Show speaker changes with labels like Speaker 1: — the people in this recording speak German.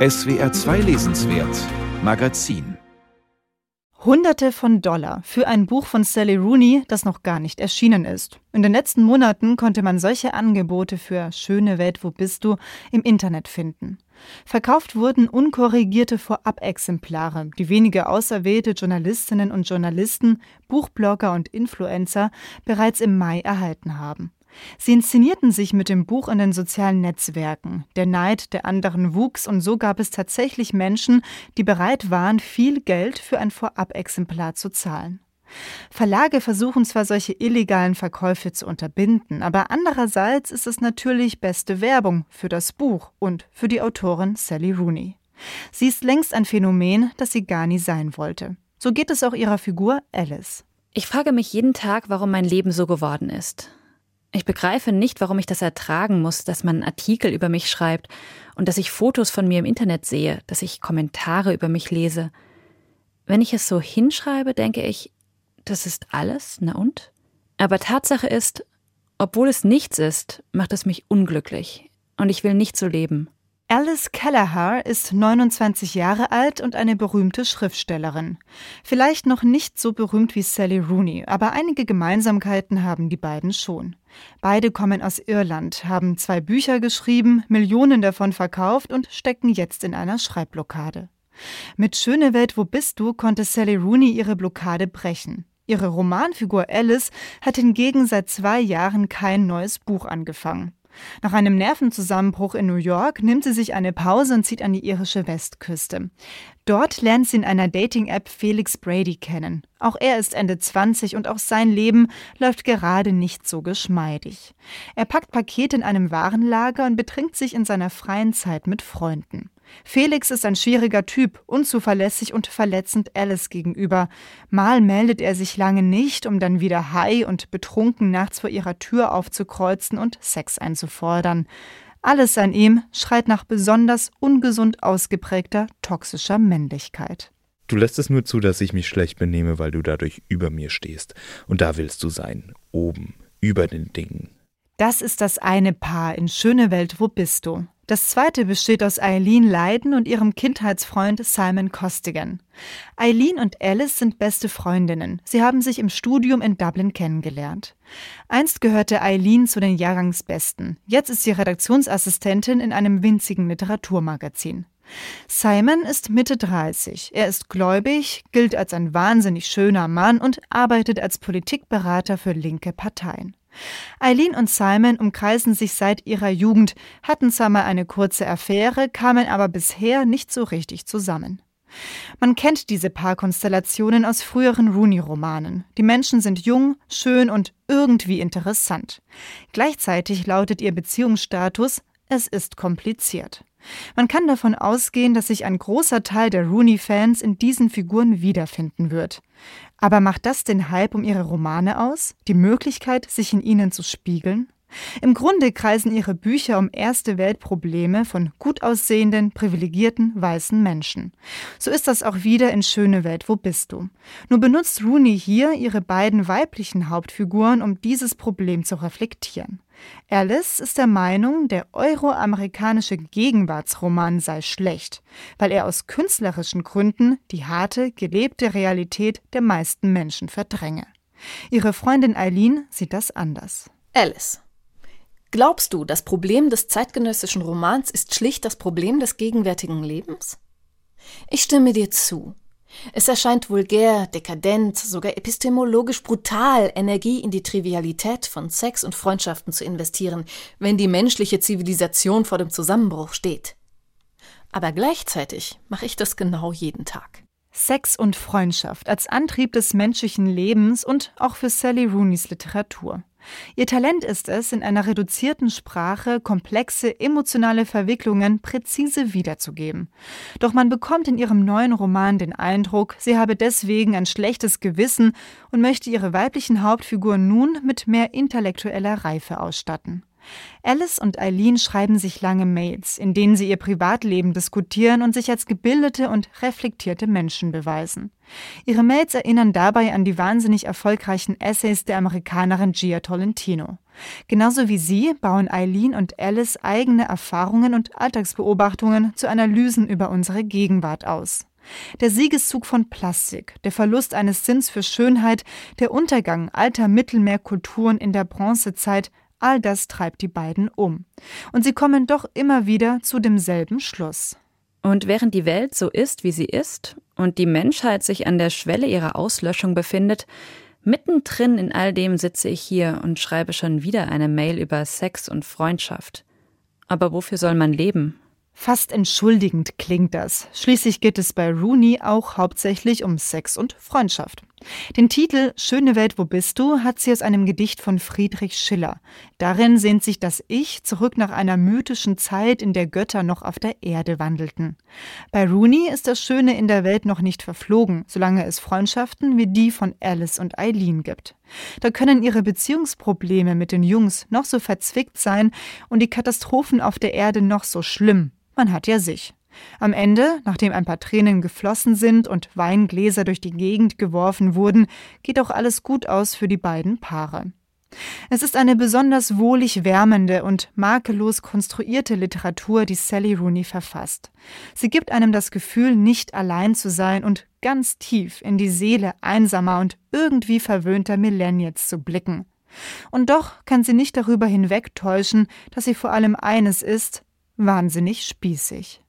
Speaker 1: SWR 2 Lesenswert Magazin
Speaker 2: Hunderte von Dollar für ein Buch von Sally Rooney, das noch gar nicht erschienen ist. In den letzten Monaten konnte man solche Angebote für Schöne Welt, wo bist du im Internet finden. Verkauft wurden unkorrigierte Vorab-Exemplare, die wenige auserwählte Journalistinnen und Journalisten, Buchblogger und Influencer bereits im Mai erhalten haben. Sie inszenierten sich mit dem Buch in den sozialen Netzwerken. Der Neid der anderen wuchs und so gab es tatsächlich Menschen, die bereit waren, viel Geld für ein Vorab-Exemplar zu zahlen. Verlage versuchen zwar solche illegalen Verkäufe zu unterbinden, aber andererseits ist es natürlich beste Werbung für das Buch und für die Autorin Sally Rooney. Sie ist längst ein Phänomen, das sie gar nie sein wollte. So geht es auch ihrer Figur Alice.
Speaker 3: Ich frage mich jeden Tag, warum mein Leben so geworden ist. Ich begreife nicht, warum ich das ertragen muss, dass man Artikel über mich schreibt und dass ich Fotos von mir im Internet sehe, dass ich Kommentare über mich lese. Wenn ich es so hinschreibe, denke ich, das ist alles, na und? Aber Tatsache ist, obwohl es nichts ist, macht es mich unglücklich und ich will nicht so leben.
Speaker 2: Alice Kelleher ist 29 Jahre alt und eine berühmte Schriftstellerin. Vielleicht noch nicht so berühmt wie Sally Rooney, aber einige Gemeinsamkeiten haben die beiden schon. Beide kommen aus Irland, haben zwei Bücher geschrieben, Millionen davon verkauft und stecken jetzt in einer Schreibblockade. Mit Schöne Welt, wo bist du konnte Sally Rooney ihre Blockade brechen. Ihre Romanfigur Alice hat hingegen seit zwei Jahren kein neues Buch angefangen. Nach einem Nervenzusammenbruch in New York nimmt sie sich eine Pause und zieht an die irische Westküste. Dort lernt sie in einer Dating-App Felix Brady kennen. Auch er ist Ende 20 und auch sein Leben läuft gerade nicht so geschmeidig. Er packt Pakete in einem Warenlager und betrinkt sich in seiner freien Zeit mit Freunden. Felix ist ein schwieriger Typ, unzuverlässig und verletzend Alice gegenüber. Mal meldet er sich lange nicht, um dann wieder high und betrunken nachts vor ihrer Tür aufzukreuzen und Sex einzufordern. Alles an ihm schreit nach besonders ungesund ausgeprägter toxischer Männlichkeit.
Speaker 4: Du lässt es nur zu, dass ich mich schlecht benehme, weil du dadurch über mir stehst. Und da willst du sein. Oben, über den Dingen.
Speaker 2: Das ist das eine Paar in Schöne Welt, wo bist du? Das zweite besteht aus Eileen Leiden und ihrem Kindheitsfreund Simon Costigan. Eileen und Alice sind beste Freundinnen. Sie haben sich im Studium in Dublin kennengelernt. Einst gehörte Eileen zu den Jahrgangsbesten. Jetzt ist sie Redaktionsassistentin in einem winzigen Literaturmagazin. Simon ist Mitte 30. Er ist gläubig, gilt als ein wahnsinnig schöner Mann und arbeitet als Politikberater für linke Parteien. Eileen und Simon umkreisen sich seit ihrer Jugend, hatten zwar mal eine kurze Affäre, kamen aber bisher nicht so richtig zusammen. Man kennt diese Paarkonstellationen aus früheren Rooney-Romanen. Die Menschen sind jung, schön und irgendwie interessant. Gleichzeitig lautet ihr Beziehungsstatus, es ist kompliziert. Man kann davon ausgehen, dass sich ein großer Teil der Rooney-Fans in diesen Figuren wiederfinden wird. Aber macht das den Hype um ihre Romane aus? Die Möglichkeit, sich in ihnen zu spiegeln? Im Grunde kreisen ihre Bücher um erste Weltprobleme von gut aussehenden, privilegierten, weißen Menschen. So ist das auch wieder in Schöne Welt, wo bist du? Nur benutzt Rooney hier ihre beiden weiblichen Hauptfiguren, um dieses Problem zu reflektieren. Alice ist der Meinung, der euroamerikanische Gegenwartsroman sei schlecht, weil er aus künstlerischen Gründen die harte, gelebte Realität der meisten Menschen verdränge. Ihre Freundin Eileen sieht das anders.
Speaker 5: Alice, glaubst du, das Problem des zeitgenössischen Romans ist schlicht das Problem des gegenwärtigen Lebens? Ich stimme dir zu. Es erscheint vulgär, dekadent, sogar epistemologisch brutal, Energie in die Trivialität von Sex und Freundschaften zu investieren, wenn die menschliche Zivilisation vor dem Zusammenbruch steht. Aber gleichzeitig mache ich das genau jeden Tag.
Speaker 2: Sex und Freundschaft als Antrieb des menschlichen Lebens und auch für Sally Rooneys Literatur. Ihr Talent ist es, in einer reduzierten Sprache komplexe emotionale Verwicklungen präzise wiederzugeben. Doch man bekommt in ihrem neuen Roman den Eindruck, sie habe deswegen ein schlechtes Gewissen und möchte ihre weiblichen Hauptfiguren nun mit mehr intellektueller Reife ausstatten. Alice und Eileen schreiben sich lange Mails, in denen sie ihr Privatleben diskutieren und sich als gebildete und reflektierte Menschen beweisen. Ihre Mails erinnern dabei an die wahnsinnig erfolgreichen Essays der Amerikanerin Gia Tolentino. Genauso wie sie bauen Eileen und Alice eigene Erfahrungen und Alltagsbeobachtungen zu Analysen über unsere Gegenwart aus. Der Siegeszug von Plastik, der Verlust eines Sinns für Schönheit, der Untergang alter Mittelmeerkulturen in der Bronzezeit, all das treibt die beiden um. Und sie kommen doch immer wieder zu demselben Schluss.
Speaker 3: Und während die Welt so ist, wie sie ist, und die Menschheit sich an der Schwelle ihrer Auslöschung befindet, mittendrin in all dem sitze ich hier und schreibe schon wieder eine Mail über Sex und Freundschaft. Aber wofür soll man leben?
Speaker 2: Fast entschuldigend klingt das. Schließlich geht es bei Rooney auch hauptsächlich um Sex und Freundschaft. Den Titel Schöne Welt, wo bist du? hat sie aus einem Gedicht von Friedrich Schiller. Darin sehnt sich das Ich zurück nach einer mythischen Zeit, in der Götter noch auf der Erde wandelten. Bei Rooney ist das Schöne in der Welt noch nicht verflogen, solange es Freundschaften wie die von Alice und Eileen gibt. Da können ihre Beziehungsprobleme mit den Jungs noch so verzwickt sein und die Katastrophen auf der Erde noch so schlimm. Man hat ja sich. Am Ende, nachdem ein paar Tränen geflossen sind und Weingläser durch die Gegend geworfen wurden, geht auch alles gut aus für die beiden Paare. Es ist eine besonders wohlig wärmende und makellos konstruierte Literatur, die Sally Rooney verfasst. Sie gibt einem das Gefühl, nicht allein zu sein und ganz tief in die Seele einsamer und irgendwie verwöhnter Millennials zu blicken. Und doch kann sie nicht darüber hinwegtäuschen, dass sie vor allem eines ist, wahnsinnig spießig.